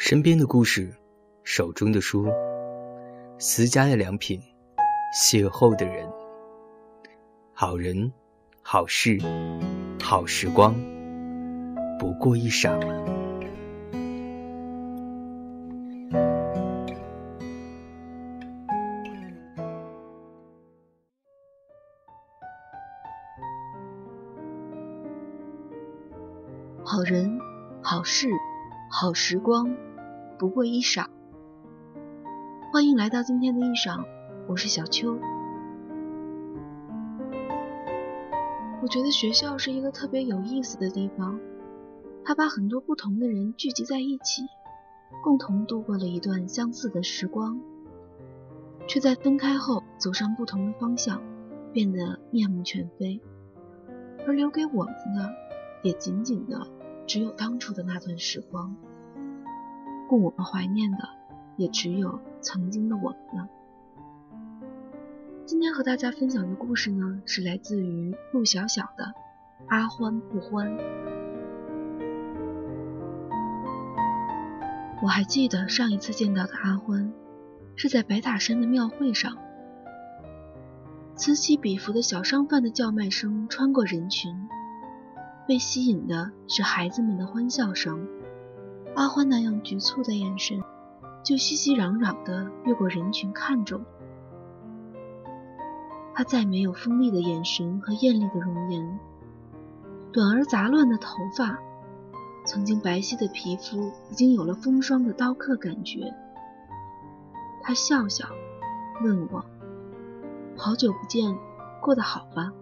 身边的故事，手中的书，私家的良品，邂逅的人，好人，好事，好时光，不过一晌。好人，好事，好时光，不过一晌。欢迎来到今天的一晌，我是小秋。我觉得学校是一个特别有意思的地方，它把很多不同的人聚集在一起，共同度过了一段相似的时光，却在分开后走上不同的方向，变得面目全非，而留给我们的，也仅仅的。只有当初的那段时光，供我们怀念的，也只有曾经的我们了。今天和大家分享的故事呢，是来自于陆小小的《阿欢不欢》。我还记得上一次见到的阿欢，是在白塔山的庙会上，此起彼伏的小商贩的叫卖声穿过人群。被吸引的是孩子们的欢笑声，阿欢那样局促的眼神，就熙熙攘攘地越过人群看着我。他再没有锋利的眼神和艳丽的容颜，短而杂乱的头发，曾经白皙的皮肤已经有了风霜的刀刻感觉。他笑笑，问我：“好久不见，过得好吧？”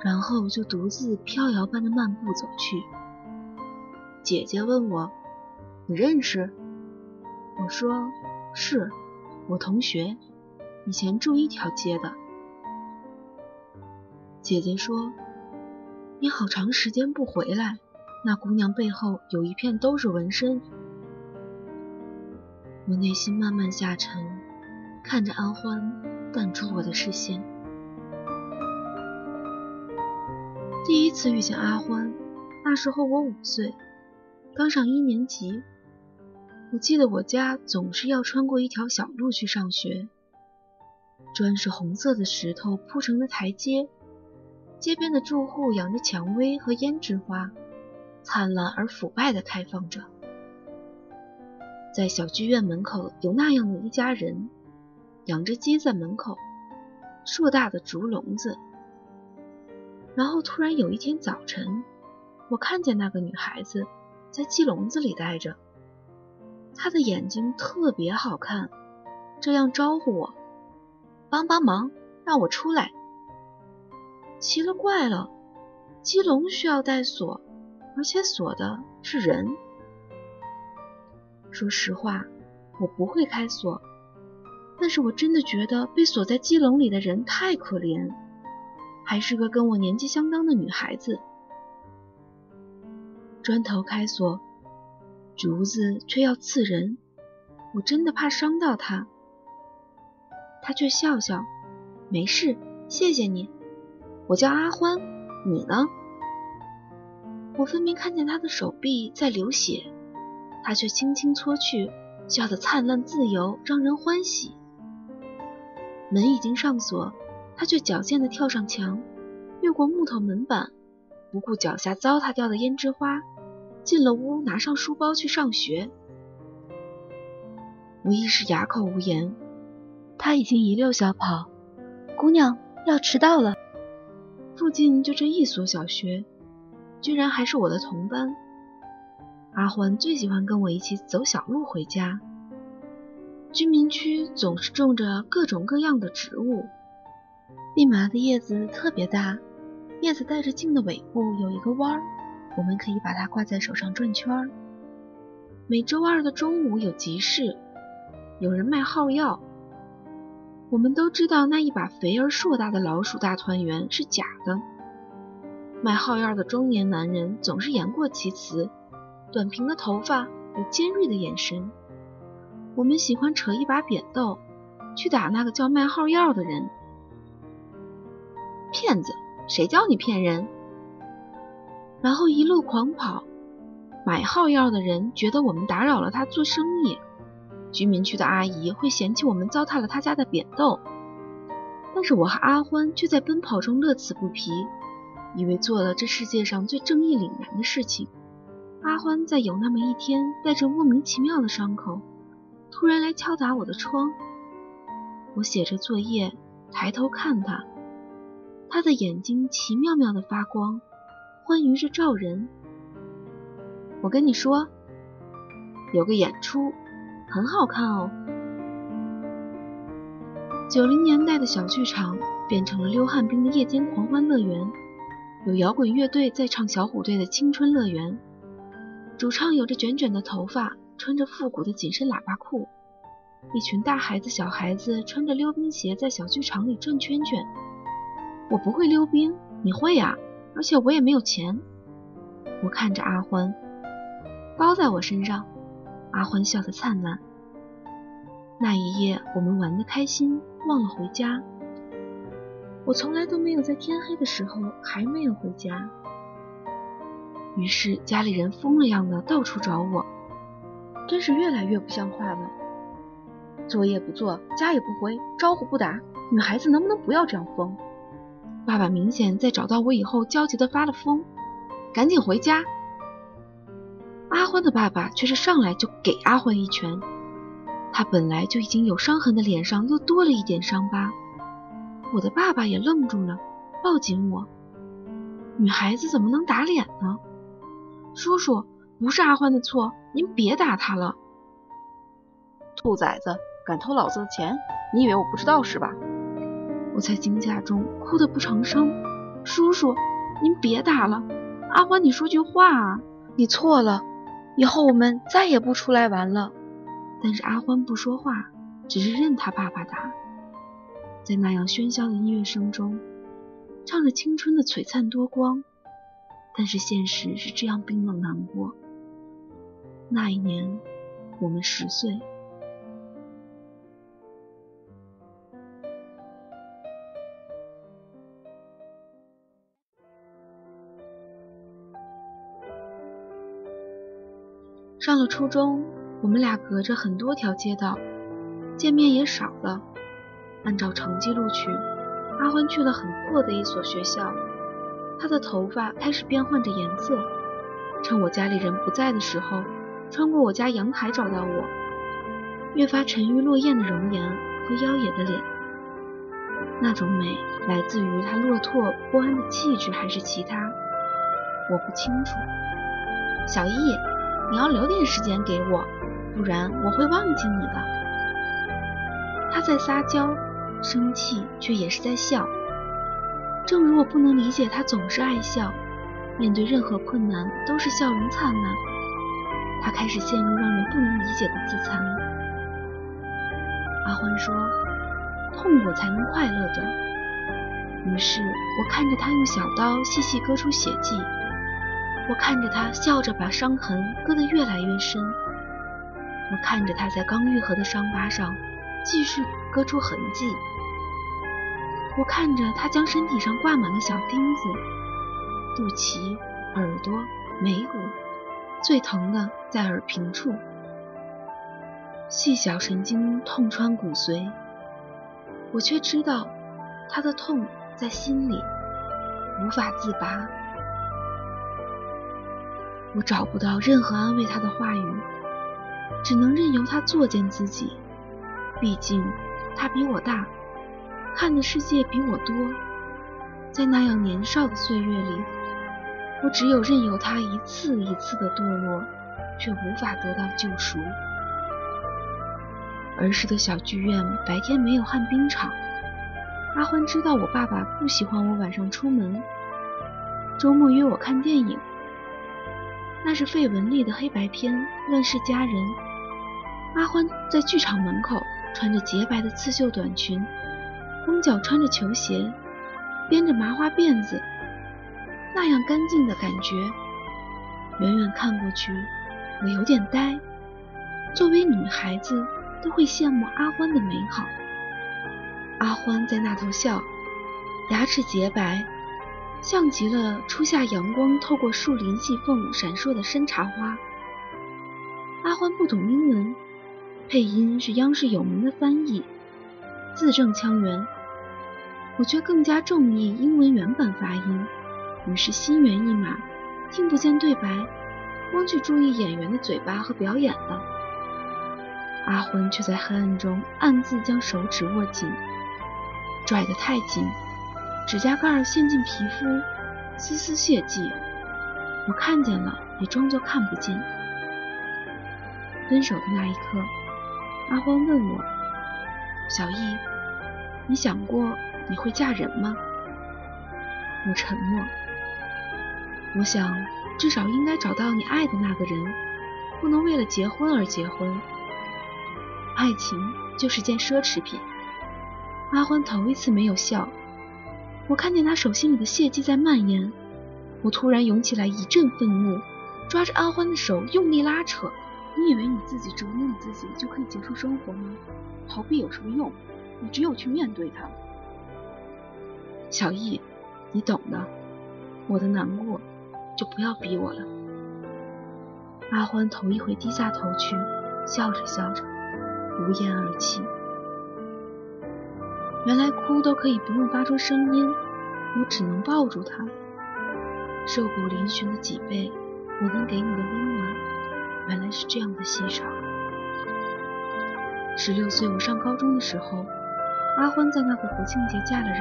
然后就独自飘摇般的漫步走去。姐姐问我：“你认识？”我说：“是，我同学，以前住一条街的。”姐姐说：“你好长时间不回来，那姑娘背后有一片都是纹身。”我内心慢慢下沉，看着安欢淡出我的视线。第一次遇见阿欢，那时候我五岁，刚上一年级。我记得我家总是要穿过一条小路去上学，砖是红色的石头铺成的台阶，街边的住户养着蔷薇和胭脂花，灿烂而腐败地开放着。在小剧院门口有那样的一家人，养着鸡在门口，硕大的竹笼子。然后突然有一天早晨，我看见那个女孩子在鸡笼子里待着，他的眼睛特别好看，这样招呼我：“帮帮忙，让我出来。”奇了怪了，鸡笼需要带锁，而且锁的是人。说实话，我不会开锁，但是我真的觉得被锁在鸡笼里的人太可怜。还是个跟我年纪相当的女孩子，砖头开锁，竹子却要刺人，我真的怕伤到他，他却笑笑，没事，谢谢你。我叫阿欢，你呢？我分明看见他的手臂在流血，他却轻轻搓去，笑得灿烂自由，让人欢喜。门已经上锁。他却矫健地跳上墙，越过木头门板，不顾脚下糟蹋掉的胭脂花，进了屋，拿上书包去上学。我一时哑口无言。他已经一溜小跑，姑娘要迟到了。附近就这一所小学，居然还是我的同班。阿欢最喜欢跟我一起走小路回家。居民区总是种着各种各样的植物。蓖麻的叶子特别大，叶子带着茎的尾部有一个弯儿，我们可以把它挂在手上转圈儿。每周二的中午有集市，有人卖号药。我们都知道那一把肥而硕大的老鼠大团圆是假的。卖号药的中年男人总是言过其词，短平的头发，有尖锐的眼神。我们喜欢扯一把扁豆，去打那个叫卖号药的人。骗子！谁叫你骗人？然后一路狂跑，买号药的人觉得我们打扰了他做生意，居民区的阿姨会嫌弃我们糟蹋了他家的扁豆。但是我和阿欢却在奔跑中乐此不疲，以为做了这世界上最正义凛然的事情。阿欢在有那么一天，带着莫名其妙的伤口，突然来敲打我的窗。我写着作业，抬头看他，他的眼睛奇妙妙的发光，欢愉着照人。我跟你说，有个演出，很好看哦。九零年代的小剧场变成了溜旱冰的夜间狂欢乐园，有摇滚乐队在唱小虎队的青春乐园，主唱有着卷卷的头发，穿着复古的紧身喇叭裤，一群大孩子、小孩子穿着溜冰鞋在小剧场里转圈圈。我不会溜冰，你会呀？而且我也没有钱。我看着阿欢，包在我身上。阿欢笑得灿烂。那一夜，我们玩得开心。忘了回家，我从来都没有在天黑的时候还没有回家。于是家里人疯了样的到处找我，真是越来越不像话了。作业不做，家也不回，招呼不打，女孩子能不能不要这样疯？爸爸明显在找到我以后焦急的发了疯，赶紧回家。阿欢的爸爸却是上来就给阿欢一拳。他本来就已经有伤痕的脸上又多了一点伤疤，我的爸爸也愣住了，抱紧我。女孩子怎么能打脸呢？叔叔，不是阿欢的错，您别打他了。兔崽子，敢偷老子的钱，你以为我不知道是吧？我在惊吓中哭得不成声。叔叔，您别打了，阿欢，你说句话啊！你错了，以后我们再也不出来玩了。但是阿欢不说话，只是任他爸爸打。在那样喧嚣的音乐声中，唱着青春的璀璨多光。但是现实是这样冰冷难过。那一年，我们十岁。上了初中。我们俩隔着很多条街道，见面也少了。按照成绩录取，阿欢去了很破的一所学校。他的头发开始变换着颜色，趁我家里人不在的时候，穿过我家阳台找到我，越发沉鱼落雁的容颜和妖冶的脸。那种美来自于他落拓不安的气质，还是其他？我不清楚。小易，你要留点时间给我。不然我会忘记你的。他在撒娇，生气却也是在笑。正如我不能理解他总是爱笑，面对任何困难都是笑容灿烂。他开始陷入让人不能理解的自残。阿欢说：“痛苦才能快乐的。”于是我看着他用小刀细细割出血迹，我看着他笑着把伤痕割得越来越深。我看着他在刚愈合的伤疤上继续割出痕迹，我看着他将身体上挂满了小钉子，肚脐、耳朵、眉骨，最疼的在耳屏处，细小神经痛穿骨髓，我却知道他的痛在心里，无法自拔。我找不到任何安慰他的话语。只能任由他作践自己，毕竟他比我大，看的世界比我多。在那样年少的岁月里，我只有任由他一次一次的堕落，却无法得到救赎。儿时的小剧院白天没有旱冰场，阿欢知道我爸爸不喜欢我晚上出门，周末约我看电影，那是费雯丽的黑白片《乱世佳人》。阿欢在剧场门口穿着洁白的刺绣短裙，光脚穿着球鞋，编着麻花辫子，那样干净的感觉，远远看过去，我有点呆。作为女孩子，都会羡慕阿欢的美好。阿欢在那头笑，牙齿洁白，像极了初夏阳光透过树林细缝闪烁的山茶花。阿欢不懂英文，配音是央视有名的翻译，字正腔圆。我却更加中意英文原版发音，于是心猿意马，听不见对白，光去注意演员的嘴巴和表演了。阿欢却在黑暗中暗自将手指握紧，拽得太紧，指甲盖陷进皮肤，丝丝血迹。我看见了，也装作看不见。分手的那一刻，阿欢问我：“小易，你想过你会嫁人吗？”我沉默。我想，至少应该找到你爱的那个人，不能为了结婚而结婚。爱情就是件奢侈品。阿欢头一次没有笑。我看见他手心里的血迹在蔓延，我突然涌起来一阵愤怒，抓着阿欢的手用力拉扯。你以为你自己折磨你自己就可以结束生活吗？逃避有什么用？你只有去面对他。小易，你懂的。我的难过，就不要逼我了。阿欢头一回低下头去，笑着笑着，无言而泣。原来哭都可以不用发出声音，我只能抱住他。瘦骨嶙峋的脊背，我能给你的温暖。原来是这样的稀少。十六岁，我上高中的时候，阿欢在那个国庆节嫁了人，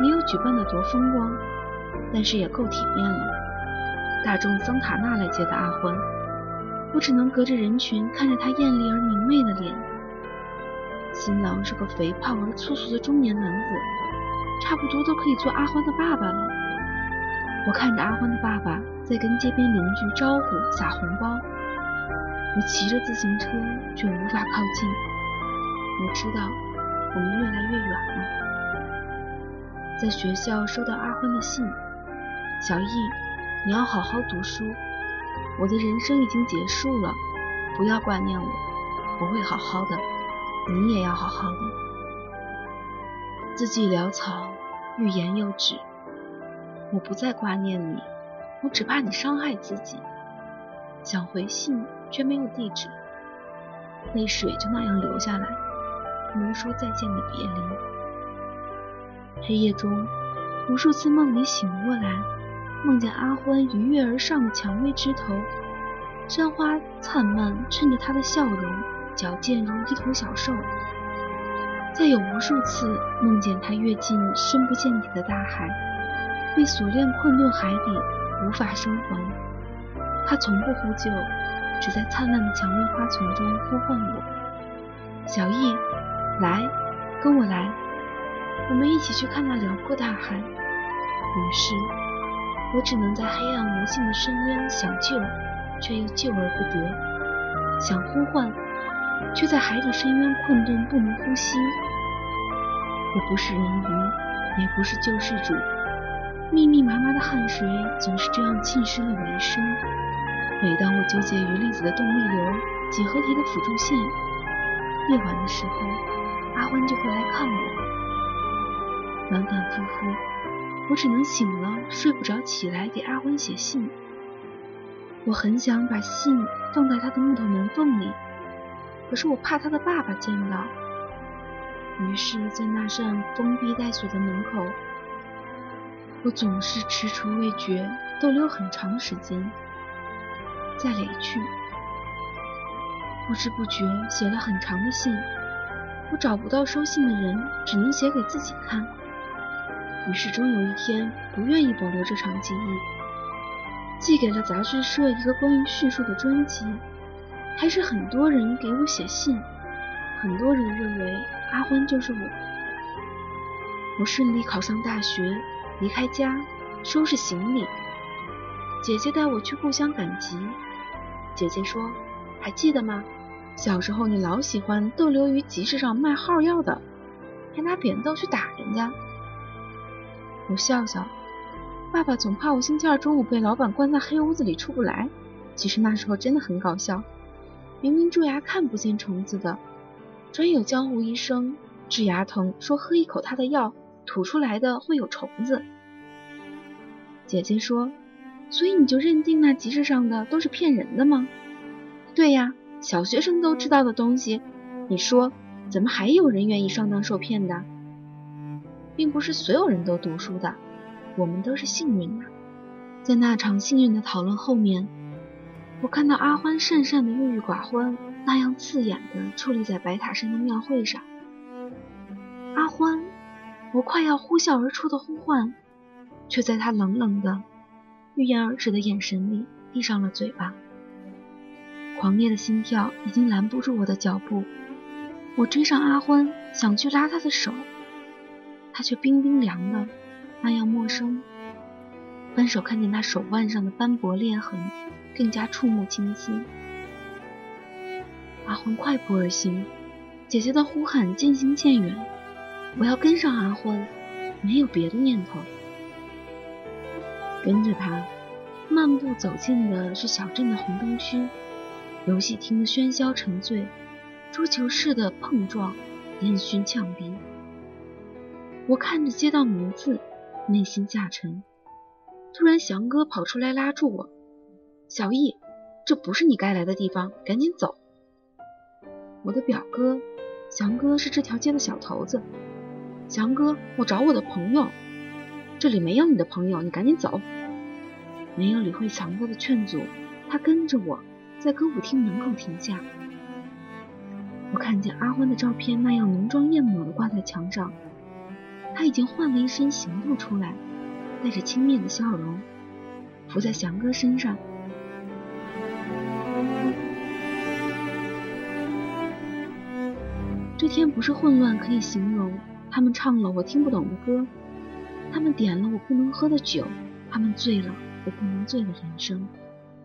没有举办的多风光，但是也够体面了。大众桑塔纳来接的阿欢，我只能隔着人群看着他艳丽而明媚的脸。新郎是个肥胖而粗俗的中年男子，差不多都可以做阿欢的爸爸了。我看着阿欢的爸爸。在跟街边邻居招呼撒红包，我骑着自行车却无法靠近。我知道我们越来越远了。在学校收到阿欢的信，小易，你要好好读书。我的人生已经结束了，不要挂念我，我会好好的，你也要好好的。字迹潦草，欲言又止，我不再挂念你。我只怕你伤害自己，想回信却没有地址，泪水就那样流下来，不能说再见的别离。黑夜中，无数次梦里醒过来，梦见阿欢鱼跃而上的蔷薇枝头，山花灿烂，衬着他的笑容，矫健如一头小兽。再有无数次梦见他跃进深不见底的大海，被锁链困顿海底。无法生还，他从不呼救，只在灿烂的蔷薇花丛中呼唤我：“小易，来，跟我来，我们一起去看那辽阔大海。”于是，我只能在黑暗无尽的深渊想救，却又救而不得；想呼唤，却在海底深渊困顿不能呼吸。我不是人鱼，也不是救世主。密密麻麻的汗水总是这样浸湿了我一身。每当我纠结于粒子的动力流、几何题的辅助线，夜晚的时候，阿欢就会来看我。反反复复，我只能醒了睡不着起来给阿欢写信。我很想把信放在他的木头门缝里，可是我怕他的爸爸见到。于是，在那扇封闭带锁的门口。我总是踟蹰未决，逗留很长时间，再离去。不知不觉写了很长的信，我找不到收信的人，只能写给自己看。于是终有一天，不愿意保留这场记忆，寄给了杂志社一个关于叙述的专辑。还是很多人给我写信，很多人认为阿欢就是我。我顺利考上大学。离开家，收拾行李。姐姐带我去故乡赶集。姐姐说：“还记得吗？小时候你老喜欢逗留于集市上卖号药的，还拿扁豆去打人家。”我笑笑。爸爸总怕我星期二中午被老板关在黑屋子里出不来。其实那时候真的很搞笑。明明蛀牙看不见虫子的，专有江湖医生治牙疼，说喝一口他的药。吐出来的会有虫子。姐姐说：“所以你就认定那集市上的都是骗人的吗？”对呀，小学生都知道的东西，你说怎么还有人愿意上当受骗的？并不是所有人都读书的，我们都是幸运的。在那场幸运的讨论后面，我看到阿欢讪讪的郁郁寡欢，那样刺眼的矗立在白塔山的庙会上。阿欢，我快要呼啸而出的呼唤，却在他冷冷的、欲言而止的眼神里闭上了嘴巴。狂烈的心跳已经拦不住我的脚步，我追上阿欢，想去拉他的手，他却冰冰凉的，那样陌生。翻手看见他手腕上的斑驳裂痕，更加触目惊心。阿欢快步而行，姐姐的呼喊渐行渐远。我要跟上阿欢，没有别的念头。跟着他，漫步走进的是小镇的红灯区，游戏厅的喧嚣沉醉，桌球室的碰撞，烟熏呛鼻。我看着街道名字，内心下沉。突然，祥哥跑出来拉住我：“小易，这不是你该来的地方，赶紧走。”我的表哥，祥哥是这条街的小头子。祥哥，我找我的朋友，这里没有你的朋友，你赶紧走。没有理会祥哥的劝阻，他跟着我在歌舞厅门口停下。我看见阿欢的照片那样浓妆艳抹的挂在墙上，他已经换了一身行头出来。带着轻蔑的笑容，伏在祥哥身上。这天不是混乱可以形容，他们唱了我听不懂的歌，他们点了我不能喝的酒，他们醉了我不能醉的人生。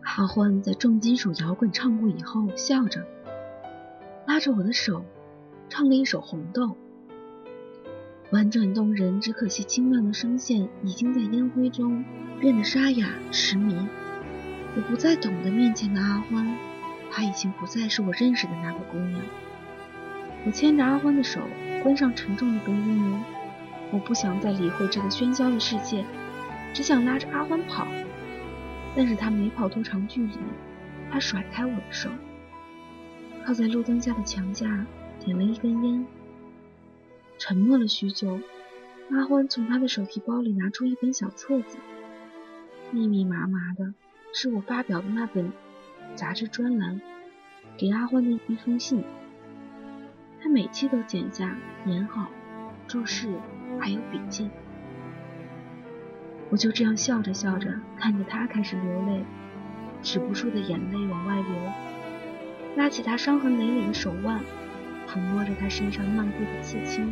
阿欢在重金属摇滚唱过以后，笑着拉着我的手，唱了一首《红豆》。婉转动人，只可惜清亮的声线已经在烟灰中变得沙哑痴迷。我不再懂得面前的阿欢，她已经不再是我认识的那个姑娘。我牵着阿欢的手，关上沉重的隔音门。我不想再理会这个喧嚣的世界，只想拉着阿欢跑。但是他没跑多长距离，他甩开我的手，靠在路灯下的墙架，点了一根烟。沉默了许久，阿欢从他的手提包里拿出一本小册子，密密麻麻的，是我发表的那本杂志专栏给阿欢的一封信。他每期都剪下、演好，注释还有笔记。我就这样笑着笑着，看着他开始流泪，止不住的眼泪往外流，拉起他伤痕累累的手腕。抚摸着他身上漫步的刺青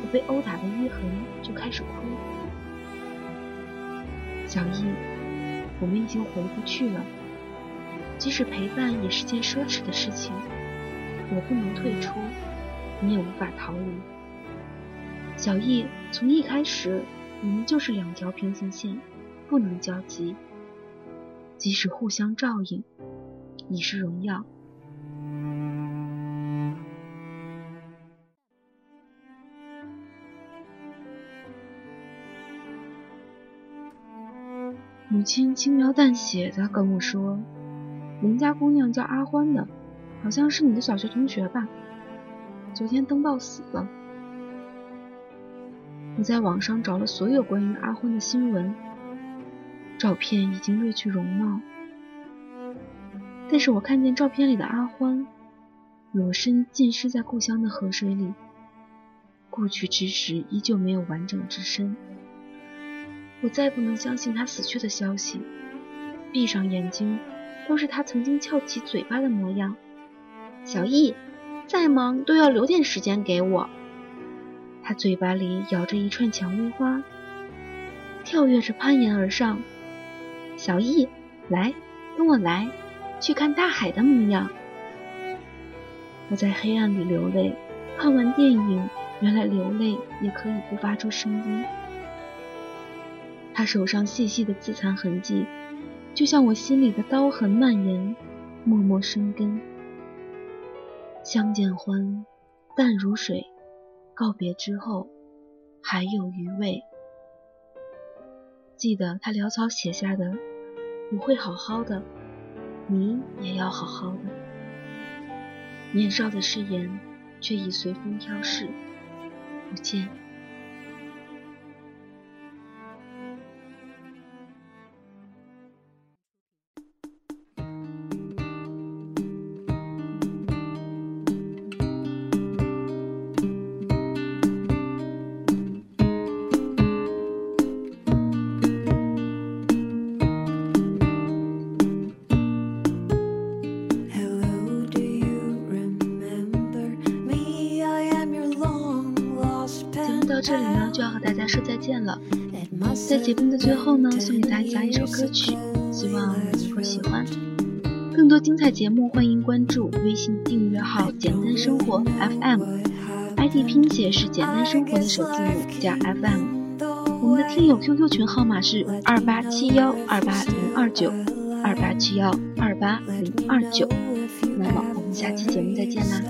和被殴打的淤痕，就开始哭。小易，我们已经回不去了。即使陪伴也是件奢侈的事情，我不能退出，你也无法逃离。小易，从一开始，我们就是两条平行线，不能交集。即使互相照应，你是荣耀。母亲轻描淡写的跟我说：“邻家姑娘叫阿欢的，好像是你的小学同学吧？昨天登报死了。”我在网上找了所有关于阿欢的新闻，照片已经褪去容貌，但是我看见照片里的阿欢，裸身浸湿在故乡的河水里，故去之时依旧没有完整之身。我再不能相信他死去的消息，闭上眼睛，都是他曾经翘起嘴巴的模样。小易，再忙都要留点时间给我。他嘴巴里咬着一串蔷薇花，跳跃着攀岩而上。小易，来，跟我来，去看大海的模样。我在黑暗里流泪，看完电影，原来流泪也可以不发出声音。他手上细细的自残痕迹，就像我心里的刀痕蔓延，默默生根。相见欢，淡如水。告别之后，还有余味。记得他潦草写下的：“我会好好的，你也要好好的。”年少的誓言，却已随风飘逝，不见。就要和大家说再见了，在节目的最后呢，送给大家一首歌曲，希望你会喜欢。更多精彩节目，欢迎关注微信订阅号“简单生活 FM”，ID 拼写是“简单生活”的首字母加 FM。我们的听友 QQ 群号码是二八七幺二八零二九二八七幺二八零二九。那么我们下期节目再见啦